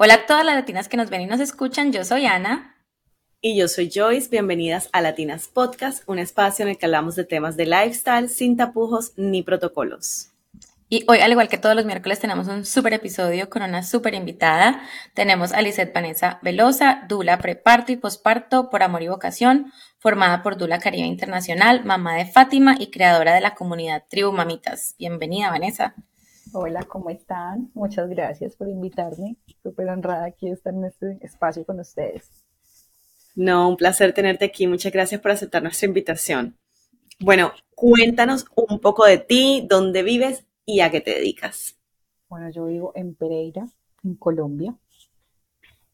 Hola a todas las latinas que nos ven y nos escuchan, yo soy Ana. Y yo soy Joyce, bienvenidas a Latinas Podcast, un espacio en el que hablamos de temas de lifestyle sin tapujos ni protocolos. Y hoy, al igual que todos los miércoles, tenemos un súper episodio con una súper invitada. Tenemos a Lizeth Vanessa Velosa, Dula Preparto y Posparto por Amor y Vocación, formada por Dula Caribe Internacional, mamá de Fátima y creadora de la comunidad Tribu Mamitas. Bienvenida, Vanessa. Hola, ¿cómo están? Muchas gracias por invitarme. Súper honrada aquí estar en este espacio con ustedes. No, un placer tenerte aquí. Muchas gracias por aceptar nuestra invitación. Bueno, cuéntanos un poco de ti, dónde vives y a qué te dedicas. Bueno, yo vivo en Pereira, en Colombia.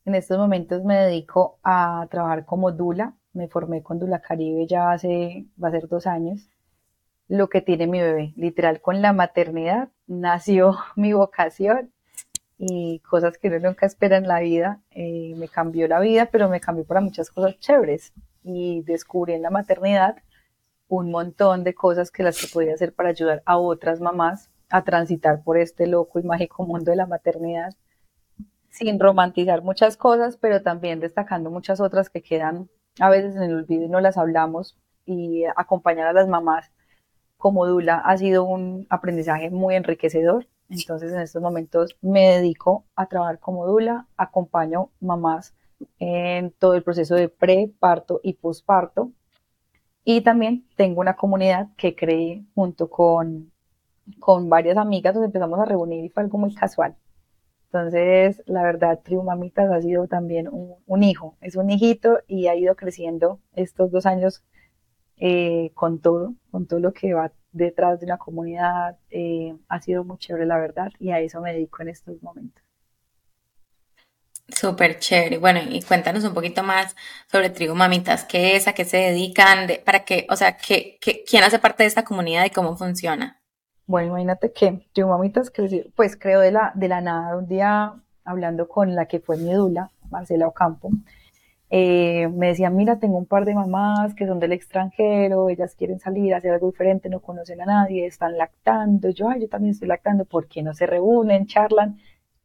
En estos momentos me dedico a trabajar como Dula. Me formé con Dula Caribe ya hace, va a ser dos años lo que tiene mi bebé. Literal, con la maternidad nació mi vocación y cosas que uno nunca espera en la vida. Eh, me cambió la vida, pero me cambió para muchas cosas chéveres. Y descubrí en la maternidad un montón de cosas que las que podía hacer para ayudar a otras mamás a transitar por este loco y mágico mundo de la maternidad, sin romantizar muchas cosas, pero también destacando muchas otras que quedan a veces en el olvido y no las hablamos y acompañar a las mamás como Dula ha sido un aprendizaje muy enriquecedor. Entonces en estos momentos me dedico a trabajar como Dula, acompaño mamás en todo el proceso de pre, parto y posparto. Y también tengo una comunidad que creé junto con, con varias amigas, nos empezamos a reunir y fue algo muy casual. Entonces, la verdad, Tribu Mamitas ha sido también un, un, hijo, es un hijito y ha ido creciendo estos dos años eh, con todo, con todo lo que va detrás de una comunidad. Eh, ha sido muy chévere, la verdad, y a eso me dedico en estos momentos. Súper chévere. Bueno, y cuéntanos un poquito más sobre Trigo Mamitas. ¿Qué es? ¿A qué se dedican? ¿Para qué? O sea, ¿qué, qué, quién hace parte de esta comunidad y cómo funciona? Bueno, imagínate que Trigo Mamitas creció, pues creo de la, de la nada. Un día hablando con la que fue mi dula, Marcela Ocampo, eh, me decían, mira, tengo un par de mamás que son del extranjero, ellas quieren salir, hacer algo diferente, no conocen a nadie, están lactando. Yo, ay, yo también estoy lactando, ¿por qué no se reúnen, charlan?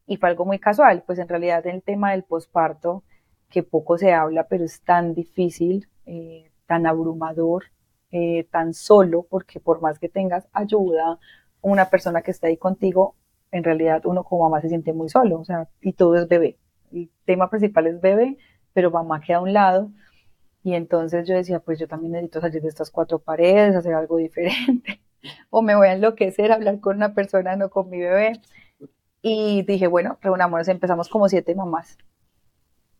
Y fue algo muy casual, pues en realidad el tema del posparto, que poco se habla, pero es tan difícil, eh, tan abrumador, eh, tan solo, porque por más que tengas ayuda, una persona que está ahí contigo, en realidad uno como mamá se siente muy solo, o sea, y todo es bebé. El tema principal es bebé, pero mamá queda a un lado. Y entonces yo decía, pues yo también necesito salir de estas cuatro paredes, hacer algo diferente. o me voy a enloquecer, hablar con una persona, no con mi bebé. Y dije, bueno, reunámonos, empezamos como siete mamás.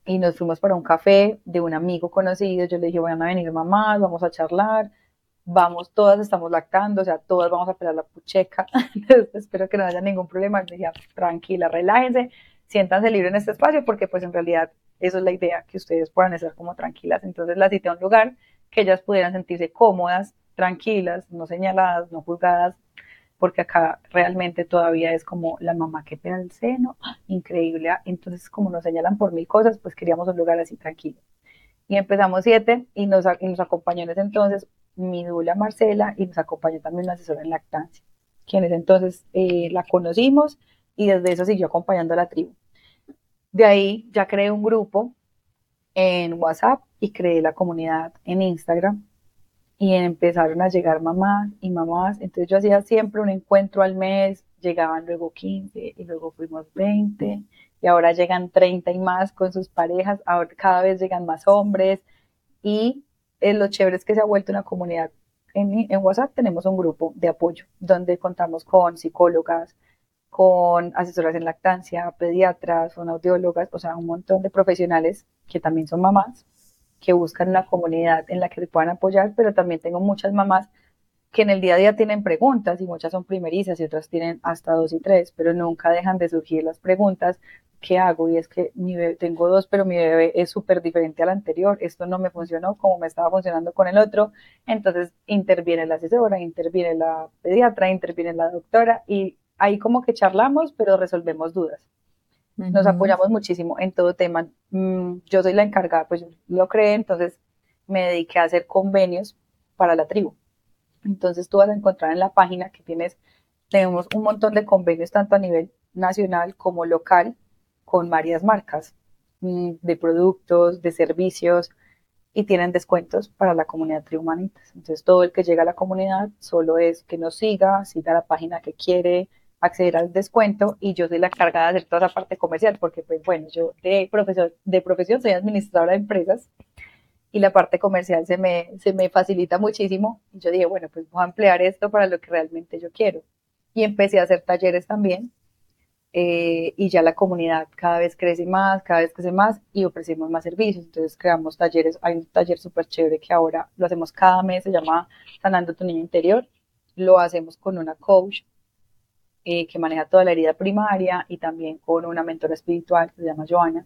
Y nos fuimos para un café de un amigo conocido. Yo le dije, van a venir mamás, vamos a charlar. Vamos, todas estamos lactando, o sea, todas vamos a pelar la pucheca. Espero que no haya ningún problema. Le dije, tranquila, relájense, siéntanse libres en este espacio, porque pues en realidad eso es la idea, que ustedes puedan estar como tranquilas. Entonces las cité a un lugar que ellas pudieran sentirse cómodas, tranquilas, no señaladas, no juzgadas, porque acá realmente todavía es como la mamá que pega el seno, increíble. Entonces, como nos señalan por mil cosas, pues queríamos un lugar así tranquilo. Y empezamos siete y nos, nos acompañó en ese entonces mi dula Marcela y nos acompañó también una asesora en lactancia, quienes entonces eh, la conocimos y desde eso siguió acompañando a la tribu. De ahí ya creé un grupo en WhatsApp y creé la comunidad en Instagram y empezaron a llegar mamás y mamás. Entonces yo hacía siempre un encuentro al mes, llegaban luego 15 y luego fuimos 20 y ahora llegan 30 y más con sus parejas, ahora cada vez llegan más hombres y eh, lo chévere es que se ha vuelto una comunidad. En, en WhatsApp tenemos un grupo de apoyo donde contamos con psicólogas, con asesoras en lactancia, pediatras, audiólogas, o sea, un montón de profesionales que también son mamás, que buscan una comunidad en la que se puedan apoyar, pero también tengo muchas mamás que en el día a día tienen preguntas y muchas son primerizas y otras tienen hasta dos y tres, pero nunca dejan de surgir las preguntas, ¿qué hago? Y es que mi bebé, tengo dos, pero mi bebé es súper diferente al anterior, esto no me funcionó como me estaba funcionando con el otro, entonces interviene la asesora, interviene la pediatra, interviene la doctora y ahí como que charlamos, pero resolvemos dudas. Nos apoyamos muchísimo en todo tema. Mm, yo soy la encargada, pues yo lo creé, entonces me dediqué a hacer convenios para la tribu. Entonces tú vas a encontrar en la página que tienes, tenemos un montón de convenios tanto a nivel nacional como local con varias marcas mm, de productos, de servicios y tienen descuentos para la comunidad Trihumanitas. Entonces todo el que llega a la comunidad solo es que nos siga, siga la página que quiere, acceder al descuento y yo soy la cargada de hacer toda la parte comercial porque pues bueno, yo de profesión, de profesión soy administradora de empresas y la parte comercial se me, se me facilita muchísimo. Y yo dije, bueno, pues voy a emplear esto para lo que realmente yo quiero. Y empecé a hacer talleres también. Eh, y ya la comunidad cada vez crece más, cada vez crece más y ofrecemos más servicios. Entonces creamos talleres. Hay un taller súper chévere que ahora lo hacemos cada mes, se llama Sanando tu niño interior. Lo hacemos con una coach eh, que maneja toda la herida primaria y también con una mentora espiritual que se llama Joana.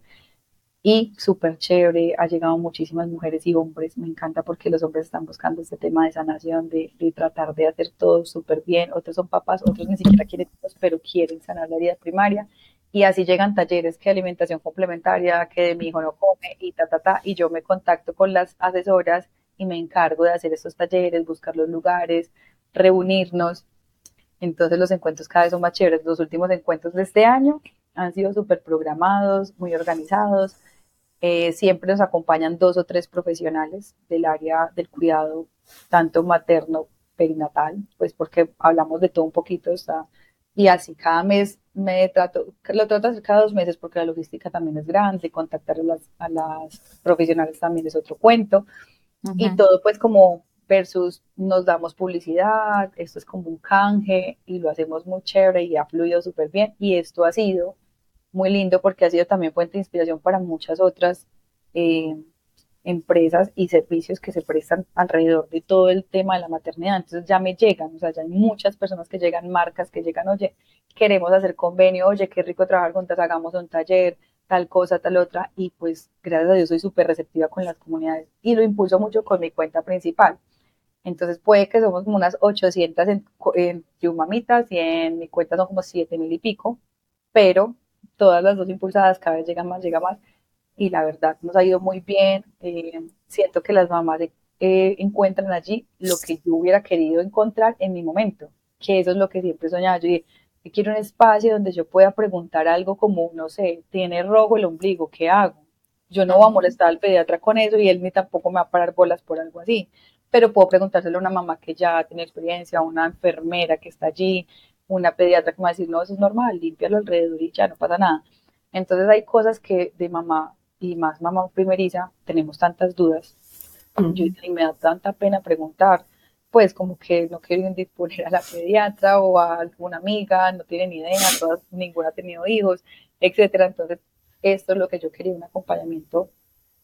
Y súper chévere, ha llegado muchísimas mujeres y hombres, me encanta porque los hombres están buscando este tema de sanación, de, tratar de hacer todo súper bien, otros son papás, otros ni siquiera quieren pero quieren sanar la herida primaria, y así llegan talleres que alimentación complementaria, que de mi hijo no come, y ta, ta, ta, y yo me contacto con las asesoras y me encargo de hacer estos talleres, buscar los lugares, reunirnos, entonces los encuentros cada vez son más chéveres, los últimos encuentros de este año han sido súper programados, muy organizados, eh, siempre nos acompañan dos o tres profesionales del área del cuidado, tanto materno, perinatal, pues porque hablamos de todo un poquito, está, y así cada mes me trato, lo trato hacer cada dos meses porque la logística también es grande, contactar a las, a las profesionales también es otro cuento, y todo pues como versus nos damos publicidad, esto es como un canje y lo hacemos muy chévere y ha fluido súper bien y esto ha sido muy lindo porque ha sido también fuente de inspiración para muchas otras eh, empresas y servicios que se prestan alrededor de todo el tema de la maternidad. Entonces ya me llegan, o sea, ya hay muchas personas que llegan, marcas que llegan, oye, queremos hacer convenio, oye, qué rico trabajar juntas, hagamos un taller, tal cosa, tal otra, y pues gracias a Dios soy súper receptiva con las comunidades y lo impulso mucho con mi cuenta principal. Entonces puede que somos como unas 800 en, en Yumamitas y en mi cuenta son como 7 mil y pico, pero todas las dos impulsadas, cada vez llega más, llega más, y la verdad nos ha ido muy bien. Eh, siento que las mamás eh, encuentran allí lo que yo hubiera querido encontrar en mi momento, que eso es lo que siempre soñaba. Yo dije, quiero un espacio donde yo pueda preguntar algo como, no sé, tiene rojo el ombligo, ¿qué hago? Yo no voy a molestar al pediatra con eso y él ni tampoco me va a parar bolas por algo así, pero puedo preguntárselo a una mamá que ya tiene experiencia, a una enfermera que está allí, una pediatra que me va a decir, no, eso es normal, límpialo alrededor y ya no pasa nada. Entonces hay cosas que de mamá y más mamá primeriza tenemos tantas dudas. Y me da tanta pena preguntar, pues como que no quiero disponer a la pediatra o a alguna amiga, no tienen idea, todas, ninguna ha tenido hijos, etcétera. Entonces esto es lo que yo quería, un acompañamiento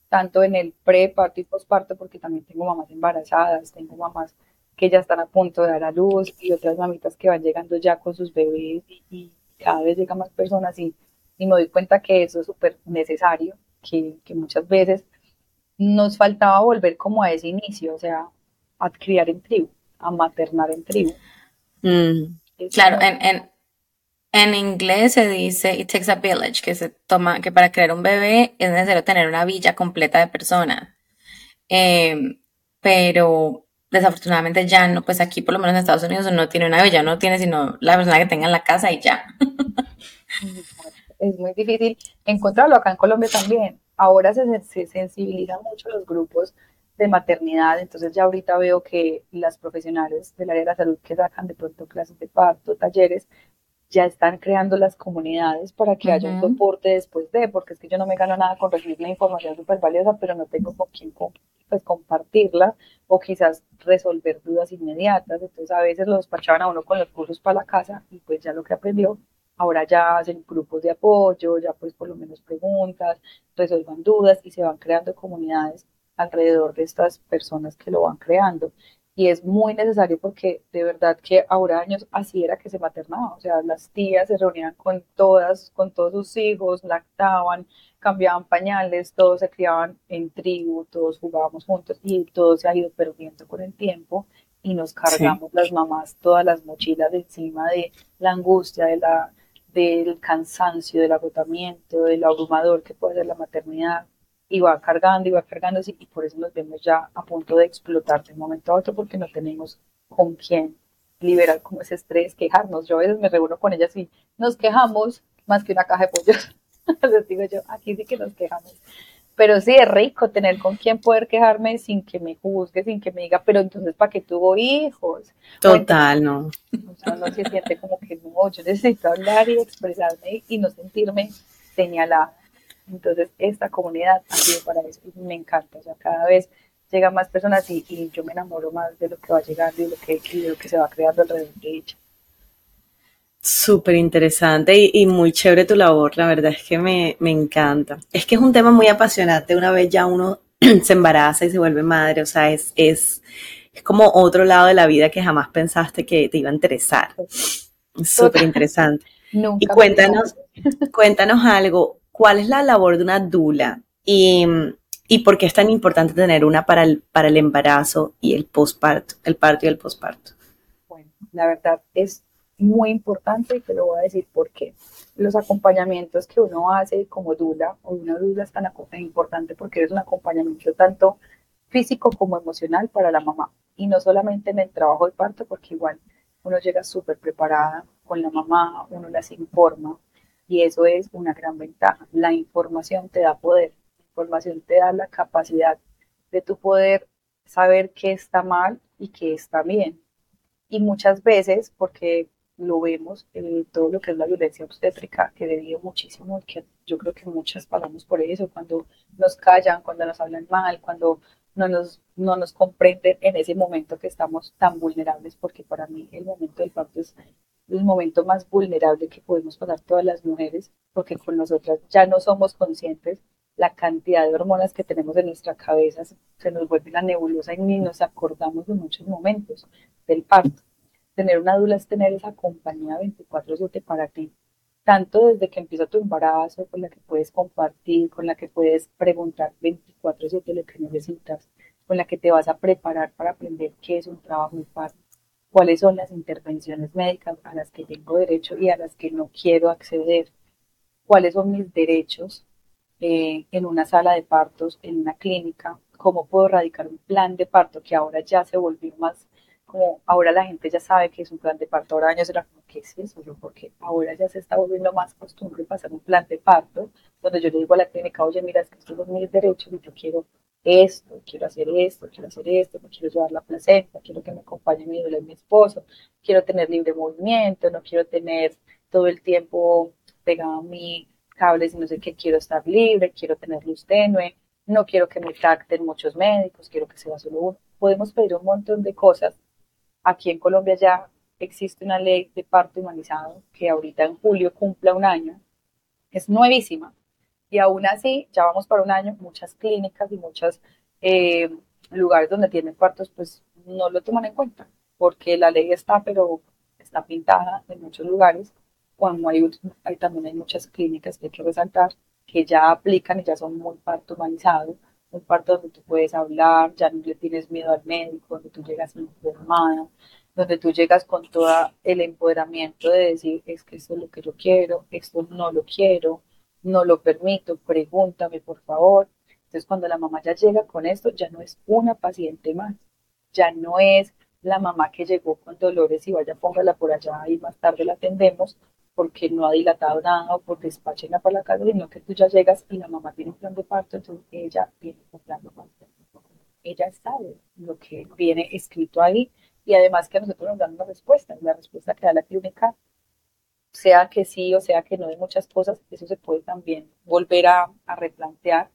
tanto en el pre, parto y posparto, porque también tengo mamás embarazadas, tengo mamás que ya están a punto de dar a luz y otras mamitas que van llegando ya con sus bebés y, cada vez llegan más personas y, y, me doy cuenta que eso es súper necesario, que, que, muchas veces nos faltaba volver como a ese inicio, o sea, a criar en tribu, a maternar en tribu. Mm, claro, en, en, en, inglés se dice it takes a village, que se toma, que para crear un bebé es necesario tener una villa completa de personas. Eh, pero desafortunadamente ya no, pues aquí por lo menos en Estados Unidos no tiene una villa, no tiene sino la persona que tenga en la casa y ya. Es muy difícil encontrarlo acá en Colombia también. Ahora se, se sensibilizan mucho los grupos de maternidad, entonces ya ahorita veo que las profesionales del área de la salud que sacan de pronto clases de parto, talleres, ya están creando las comunidades para que haya un soporte después de, porque es que yo no me gano nada con recibir la información súper valiosa, pero no tengo con quién pues, compartirla o quizás resolver dudas inmediatas. Entonces a veces lo despachaban a uno con los cursos para la casa y pues ya lo que aprendió, ahora ya hacen grupos de apoyo, ya pues por lo menos preguntas, resuelvan dudas y se van creando comunidades alrededor de estas personas que lo van creando. Y es muy necesario porque de verdad que ahora años así era que se maternaba, o sea, las tías se reunían con todas, con todos sus hijos, lactaban, cambiaban pañales, todos se criaban en tribu, todos jugábamos juntos y todo se ha ido perdiendo con el tiempo y nos cargamos las mamás todas las mochilas de encima de la angustia, de la, del cansancio, del agotamiento, del abrumador que puede ser la maternidad y va cargando y va cargando y por eso nos vemos ya a punto de explotar de un momento a otro porque no tenemos con quién liberar como ese estrés, quejarnos. Yo a veces me reúno con ellas y nos quejamos más que una caja de pollos. Les digo yo, aquí sí que nos quejamos. Pero sí es rico tener con quien poder quejarme sin que me juzgue, sin que me diga, pero entonces, ¿para qué tuvo hijos? Total, no. O sea, no se siente como que no, yo necesito hablar y expresarme y no sentirme señalada. Entonces, esta comunidad ha sido para eso y me encanta. O sea, cada vez llegan más personas y, y yo me enamoro más de lo que va llegando y lo que, y de lo que se va creando alrededor de ella. Súper interesante y, y, muy chévere tu labor, la verdad es que me, me, encanta. Es que es un tema muy apasionante, una vez ya uno se embaraza y se vuelve madre, o sea, es, es, es como otro lado de la vida que jamás pensaste que te iba a interesar. Súper interesante. y cuéntanos, cuéntanos algo, ¿cuál es la labor de una dula y, y por qué es tan importante tener una para el, para el embarazo y el posparto, el parto y el posparto? Bueno, la verdad es muy importante y te lo voy a decir por qué. Los acompañamientos que uno hace como dula o una dula es tan importante porque es un acompañamiento tanto físico como emocional para la mamá. Y no solamente en el trabajo de parto, porque igual uno llega súper preparada con la mamá, uno las informa y eso es una gran ventaja. La información te da poder, la información te da la capacidad de tu poder saber qué está mal y qué está bien. Y muchas veces, porque lo vemos en todo lo que es la violencia obstétrica, que debido muchísimo, que yo creo que muchas pagamos por eso, cuando nos callan, cuando nos hablan mal, cuando no nos, no nos comprenden en ese momento que estamos tan vulnerables, porque para mí el momento del parto es el momento más vulnerable que podemos pasar todas las mujeres, porque con nosotras ya no somos conscientes la cantidad de hormonas que tenemos en nuestra cabeza, se nos vuelve la nebulosa y ni nos acordamos de muchos momentos del parto. Tener una dula es tener esa compañía 24/7 para ti, tanto desde que empieza tu embarazo, con la que puedes compartir, con la que puedes preguntar 24/7 lo que necesitas, con la que te vas a preparar para aprender qué es un trabajo de parto, cuáles son las intervenciones médicas a las que tengo derecho y a las que no quiero acceder, cuáles son mis derechos eh, en una sala de partos, en una clínica, cómo puedo radicar un plan de parto que ahora ya se volvió más como ahora la gente ya sabe que es un plan de parto, ahora años era como, ¿qué es eso? Yo, porque ahora ya se está volviendo más costumbre pasar un plan de parto, donde yo le digo a la clínica, oye, mira, es que estos son mis derechos y yo quiero esto, quiero hacer esto, quiero hacer esto, no quiero llevar la placenta, quiero que me acompañe mi duele mi esposo, quiero tener libre movimiento, no quiero tener todo el tiempo pegado a mi cables no sé qué, quiero estar libre, quiero tener luz tenue, no quiero que me tracten muchos médicos, quiero que sea solo uno. Podemos pedir un montón de cosas Aquí en Colombia ya existe una ley de parto humanizado que ahorita en julio cumple un año. Es nuevísima. Y aún así, ya vamos para un año, muchas clínicas y muchos eh, lugares donde tienen partos, pues no lo toman en cuenta, porque la ley está, pero está pintada en muchos lugares. Cuando hay, hay también hay muchas clínicas que hay que resaltar que ya aplican y ya son muy parto humanizado un parto donde tú puedes hablar, ya no le tienes miedo al médico, donde tú llegas informada, donde tú llegas con todo el empoderamiento de decir, es que esto es lo que yo quiero, esto no lo quiero, no lo permito, pregúntame por favor. Entonces cuando la mamá ya llega con esto, ya no es una paciente más, ya no es la mamá que llegó con dolores y vaya, póngala por allá y más tarde la atendemos, porque no ha dilatado nada o por despachenla para la casa, sino que tú ya llegas y la mamá tiene un plan de parto, entonces ella tiene un plan de parto. Ella sabe lo que viene escrito ahí y además que nosotros nos dan una respuesta. La respuesta que da la clínica, sea que sí o sea que no de muchas cosas, eso se puede también volver a, replantear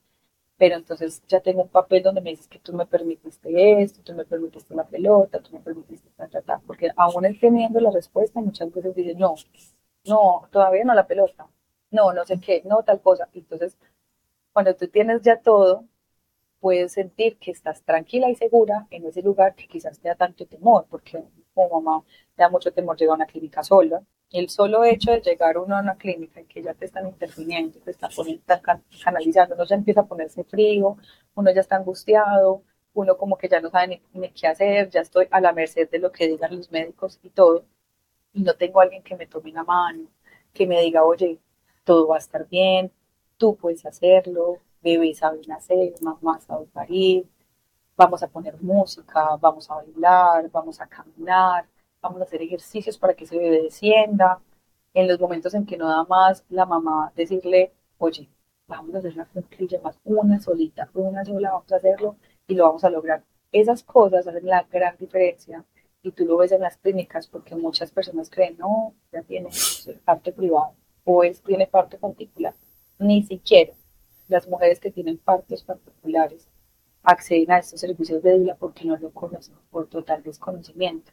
pero entonces ya tengo un papel donde me dices que tú me permitiste esto, tú me permitiste la pelota, tú me permitiste tratar, porque aún él teniendo la respuesta, muchas veces dice, no, no, todavía no la pelota, no, no sé qué, no tal cosa. Entonces, cuando tú tienes ya todo, puedes sentir que estás tranquila y segura en ese lugar que quizás te da tanto temor, porque como mamá te da mucho temor llegar a una clínica sola. El solo hecho de llegar uno a una clínica y que ya te están interviniendo, te están poniendo, canalizando, uno ya empieza a ponerse frío, uno ya está angustiado, uno como que ya no sabe ni, ni qué hacer, ya estoy a la merced de lo que digan los médicos y todo y no tengo alguien que me tome la mano, que me diga, oye, todo va a estar bien, tú puedes hacerlo, bebé sabe nacer, mamá sabe parir, vamos a poner música, vamos a bailar, vamos a caminar, vamos a hacer ejercicios para que ese bebé descienda. En los momentos en que no da más, la mamá decirle, oye, vamos a hacer una clínica más, una solita, una sola, vamos a hacerlo y lo vamos a lograr. Esas cosas hacen la gran diferencia y tú lo ves en las clínicas porque muchas personas creen, no, ya tiene parte privada o es, tiene parte particular. Ni siquiera las mujeres que tienen partes particulares acceden a estos servicios de dula porque no lo conocen por total desconocimiento.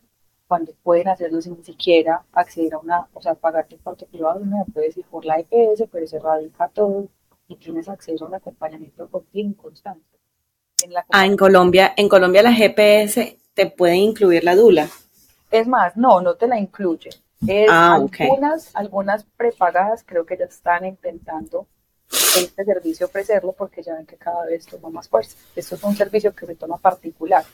Cuando pueden hacerlo sin siquiera acceder a una, o sea, pagarte parte privado, no puedes ir por la EPS, pero se radica todo y tienes acceso a un acompañamiento continuo constante. En ah, en Colombia, en Colombia las GPS te pueden incluir la dula. Es más, no, no te la incluye. ah, algunas, algunas prepagadas creo que ya están intentando este servicio ofrecerlo porque ya ven que cada vez toma más fuerza. Esto es un servicio que se toma particular,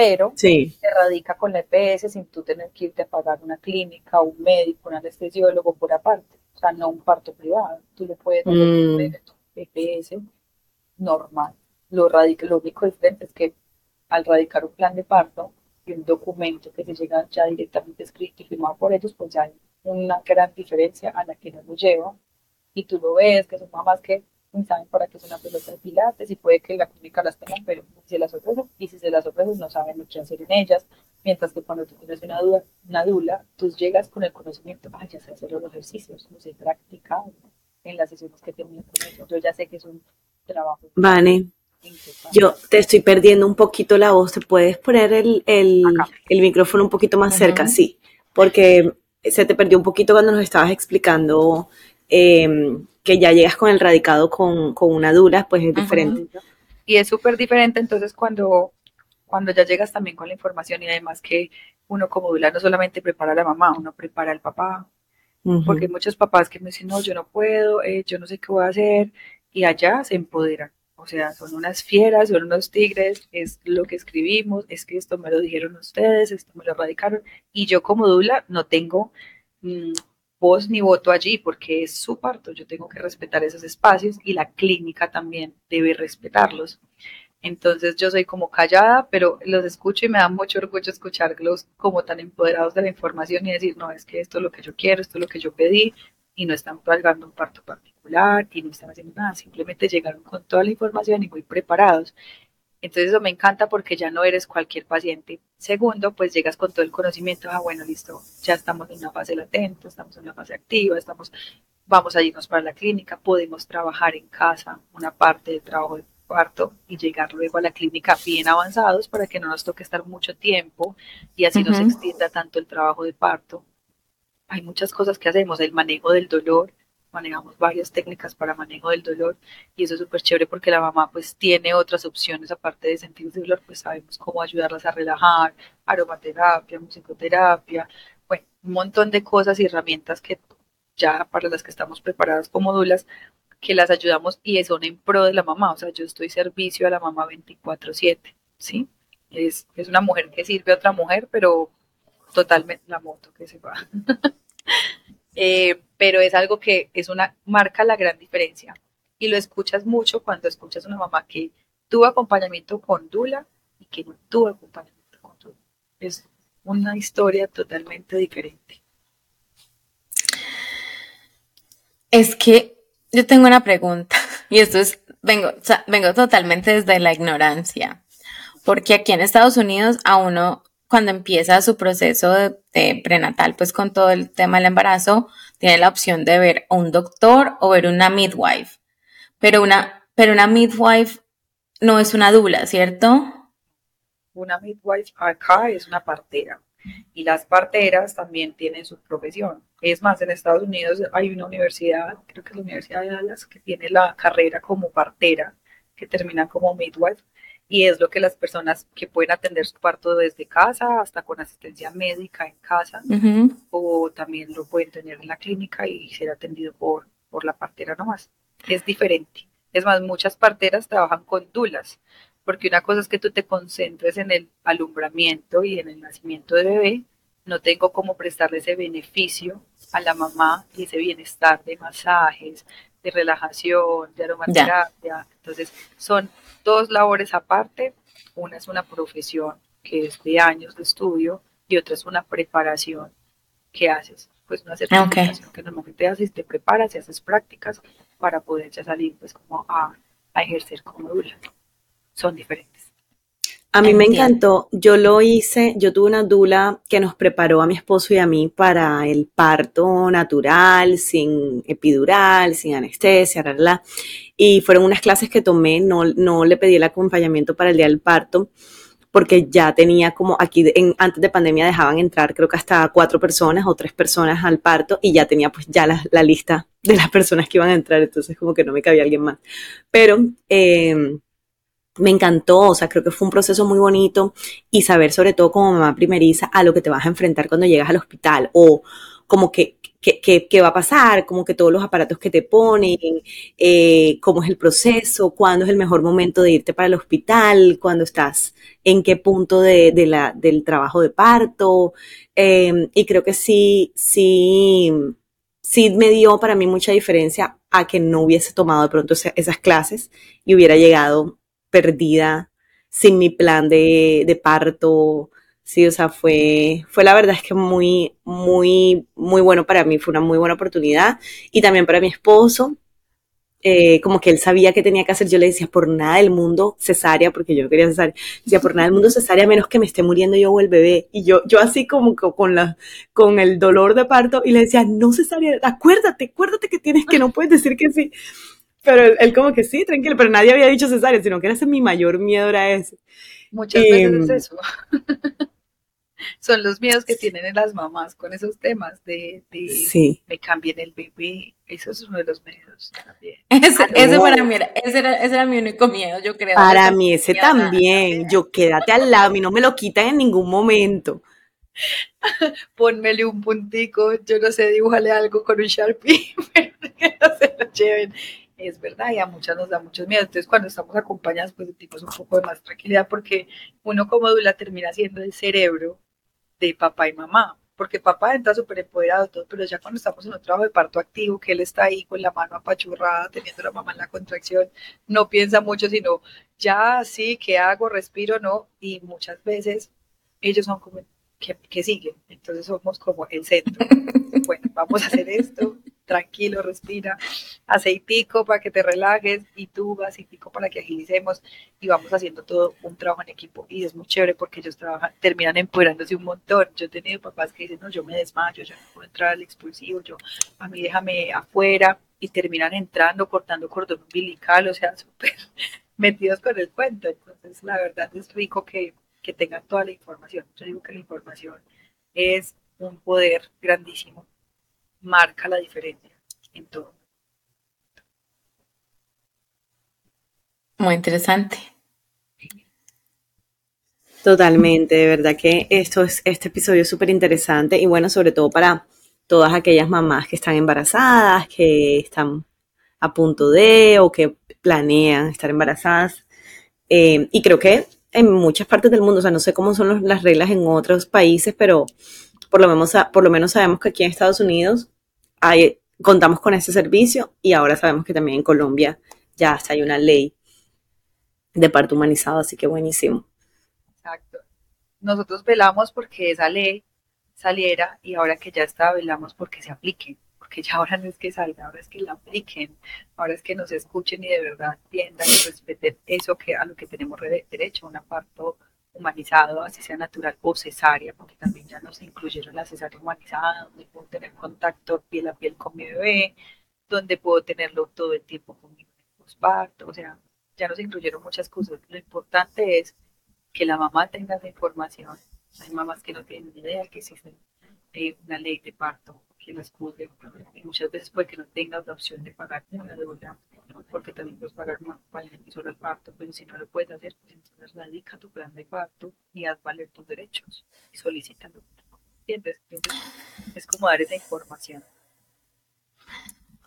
pero se radica con la EPS sin tú tener que irte a pagar una clínica, un médico, un anestesiólogo por aparte. O sea, no un parto privado. Tú le puedes dar mm. EPS normal. Lo, radica, lo único diferente es que al radicar un plan de parto y un documento que se llega ya directamente escrito y firmado por ellos, pues ya hay una gran diferencia a la que no lo lleva y tú lo ves, que son mamás que ni saben para qué es una pelota de pilates y puede que la clínica las tengan, pero si las ofrecen y si se las ofrecen no saben lo que hacer en ellas, mientras que cuando tú tienes una duda, una dula, tú llegas con el conocimiento, ah, ya sé hacer los ejercicios, los he practicado en las sesiones que tengo con ellos, yo ya sé que es un trabajo. Vale. Yo te estoy perdiendo un poquito la voz, ¿te puedes poner el, el, el micrófono un poquito más cerca? Sí, porque se te perdió un poquito cuando nos estabas explicando Em, que ya llegas con el radicado con, una dura, pues es diferente. Y es súper diferente entonces cuando, cuando ya llegas también con la información y además que uno como dula no solamente prepara a la mamá, uno prepara al papá, porque hay muchos papás que me dicen, no, yo no puedo, eh, yo no sé qué voy a hacer, y allá se empoderan. O sea, son unas fieras, son unos tigres, es lo que escribimos, es que esto me lo dijeron ustedes, esto me lo radicaron, y yo como dula no tengo mm, voz ni voto allí porque es su parto. Yo tengo que respetar esos espacios y la clínica también debe respetarlos. Entonces yo soy como callada, pero los escucho y me da mucho orgullo escucharlos como tan empoderados de la información y decir, no, es que esto es lo que yo quiero, esto es lo que yo pedí y no están pagando un parto particular y no están haciendo nada, simplemente llegaron con toda la información y muy preparados. Entonces eso me encanta porque ya no eres cualquier paciente. Segundo, pues llegas con todo el conocimiento, ah, bueno, listo, ya estamos en una fase latente, estamos en una fase activa, estamos, vamos a irnos para la clínica, podemos trabajar en casa una parte del trabajo de parto y llegar luego a la clínica bien avanzados para que no nos toque estar mucho tiempo y así no se extienda tanto el trabajo de parto. Hay muchas cosas que hacemos, el manejo del dolor, manejamos varias técnicas para manejo del dolor y eso es súper chévere porque la mamá pues tiene otras opciones aparte de sentir dolor, pues sabemos cómo ayudarlas a relajar, aromaterapia, musicoterapia, bueno, un montón de cosas y herramientas que ya para las que estamos preparadas como dulas, que las ayudamos y son en pro de la mamá, o sea, yo estoy servicio a la mamá 24/7, ¿sí? Es, es una mujer que sirve a otra mujer, pero totalmente la moto que se va. Eh, pero es algo que es una marca la gran diferencia y lo escuchas mucho cuando escuchas a una mamá que tuvo acompañamiento con Dula y que no tuvo acompañamiento con Dula. Es una historia totalmente diferente. Es que yo tengo una pregunta y esto es, vengo, vengo totalmente desde la ignorancia, porque aquí en Estados Unidos a uno cuando empieza su proceso de, prenatal, pues con todo el tema del embarazo, tiene la opción de ver a un doctor o ver una midwife. Pero una, pero una midwife no es una dula, ¿cierto? Una midwife acá es una partera. Y las parteras también tienen su profesión. Es más, en Estados Unidos hay una universidad, creo que es la Universidad de Dallas, que tiene la carrera como partera, que termina como midwife y es lo que las personas que pueden atender su parto desde casa hasta con asistencia médica en casa o también lo pueden tener en la clínica y ser atendido por, por la partera nomás. Es diferente. Es más, muchas parteras trabajan con dulas, porque una cosa es que tú te concentres en el alumbramiento y en el nacimiento de bebé, no tengo cómo prestarle ese beneficio a la mamá y ese bienestar de masajes, de relajación, de aromaterapia. Entonces, son dos labores aparte. Una es una profesión que es de años de estudio y otra es una preparación ¿qué haces? Pues una certificación que normalmente haces, te preparas y haces prácticas para poder ya salir pues como a, a ejercer como dula. Son diferentes. A mí me encantó, yo lo hice, yo tuve una dula que nos preparó a mi esposo y a mí para el parto natural, sin epidural, sin anestesia, bla, y fueron unas clases que tomé, no, no le pedí el acompañamiento para el día del parto, porque ya tenía como aquí, en, antes de pandemia dejaban entrar creo que hasta cuatro personas o tres personas al parto y ya tenía pues ya la, la lista de las personas que iban a entrar, entonces como que no me cabía alguien más. Pero... Eh, me encantó, o sea, creo que fue un proceso muy bonito y saber sobre todo como mamá primeriza a lo que te vas a enfrentar cuando llegas al hospital o como que qué va a pasar, como que todos los aparatos que te ponen, eh, cómo es el proceso, cuándo es el mejor momento de irte para el hospital, cuándo estás, en qué punto de, la, del trabajo de parto. Em, y creo que sí, sí, sí me dio para mí mucha diferencia a que no hubiese tomado de pronto esas clases y hubiera llegado perdida, sin mi plan de, parto. Sí, o sea, fue, fue la verdad es que muy, muy, muy bueno para mí, fue una muy buena oportunidad. Y también para mi esposo, eh, como que él sabía que tenía que hacer, yo le decía, por nada del mundo cesárea, porque yo no quería cesárea, decía, por nada del mundo cesárea, menos que me esté muriendo yo o el bebé. Y yo, yo así como con la, con el dolor de parto, y le decía, no cesárea, acuérdate, acuérdate que tienes que, no puedes decir que sí. Pero él, como que sí, tranquilo, pero nadie había dicho cesárea, sino que ese mi mayor miedo era ese. Muchas veces es em, eso. Son los miedos que tienen en las mamás con esos temas de, de me cambien el bebé. Eso es uno de los miedos también. Ese, ese para mí era, ese era, ese era mi único miedo, yo creo. Para mí ese también. Yo quédate al lado, a mí no me lo quitan en ningún momento. Pónmele un puntico, yo no sé, dibújale algo con un Sharpie, pero que no se lo lleven es verdad y a muchas nos da muchos miedo. Entonces, cuando estamos acompañadas, pues sentimos un poco de más tranquilidad porque uno como dula termina siendo el cerebro de papá y mamá. Porque papá entra súper empoderado todo, pero ya cuando estamos en un trabajo de parto activo, que él está ahí con la mano apachurrada, teniendo a la mamá en la contracción, no piensa mucho, sino ya sí, ¿qué hago? Respiro, no. Y muchas veces ellos son como que, que siguen. Entonces somos como el centro. Bueno, vamos a hacer esto, tranquilo, respira, aceitico para que te relajes y tú aceitico para que agilicemos y vamos haciendo todo un trabajo en equipo y es muy chévere porque ellos trabajan, terminan empoderándose un montón. Yo he tenido papás que dicen, no, yo me desmayo, yo no puedo entrar al expulsivo, yo a mí déjame afuera y terminan entrando, cortando cordón umbilical, o sea, súper metidos con el cuento. Entonces, la verdad es rico que, que tengan toda la información. Yo digo que la información es un poder grandísimo marca la diferencia en todo. Muy interesante. Totalmente, de verdad que esto es, este episodio es súper interesante y bueno, sobre todo para todas aquellas mamás que están embarazadas, que están a punto de o que planean estar embarazadas. Eh, y creo que en muchas partes del mundo, o sea, no sé cómo son las reglas en otros países, pero por lo, menos, por lo menos sabemos que aquí en Estados Unidos hay, contamos con ese servicio y ahora sabemos que también en Colombia ya hasta hay una ley de parto humanizado, así que buenísimo. Exacto. Nosotros velamos porque esa ley saliera y ahora que ya está, velamos porque se aplique, porque ya ahora no es que salga, ahora es que la apliquen, ahora es que nos escuchen y de verdad entiendan y respeten eso que a lo que tenemos derecho, un parto humanizado, así sea natural o cesárea, porque también ya nos incluyeron la cesárea humanizada, donde puedo tener contacto piel a piel con mi bebé, donde puedo tenerlo todo el tiempo en el posparto, o sea, ya nos incluyeron muchas cosas. Lo importante es que la mamá tenga esa información. Hay mamás que no tienen ni idea que existe eh, una ley de parto que las cubre, y muchas veces puede que no tenga la opción de pagar una deuda porque también puedes pagar más para el parto, pero si no lo puedes hacer, pues entonces radica tu plan de parto y haz valer tus derechos y solicítalo. ¿Entiendes? Es como dar esa información.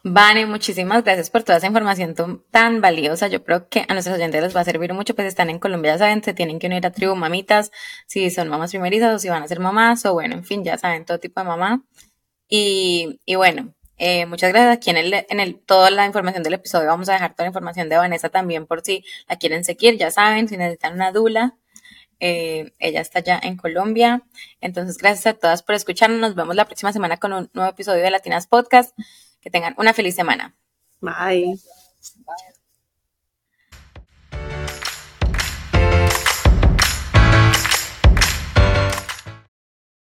Vane, muchísimas gracias por toda esa información tan valiosa. Yo creo que a nuestros oyentes les va a servir mucho, pues están en Colombia, ya saben, se tienen que unir a tribu mamitas, si son mamás primerizas o si van a ser mamás, o bueno, en fin, ya saben, todo tipo de mamá. Y, y bueno, eh, muchas gracias. Aquí en, el, en el, toda la información del episodio vamos a dejar toda la información de Vanessa también por si la quieren seguir. Ya saben, si necesitan una dula, eh, ella está ya en Colombia. Entonces, gracias a todas por escucharnos. Nos vemos la próxima semana con un nuevo episodio de Latinas Podcast. Que tengan una feliz semana. Bye. Bye.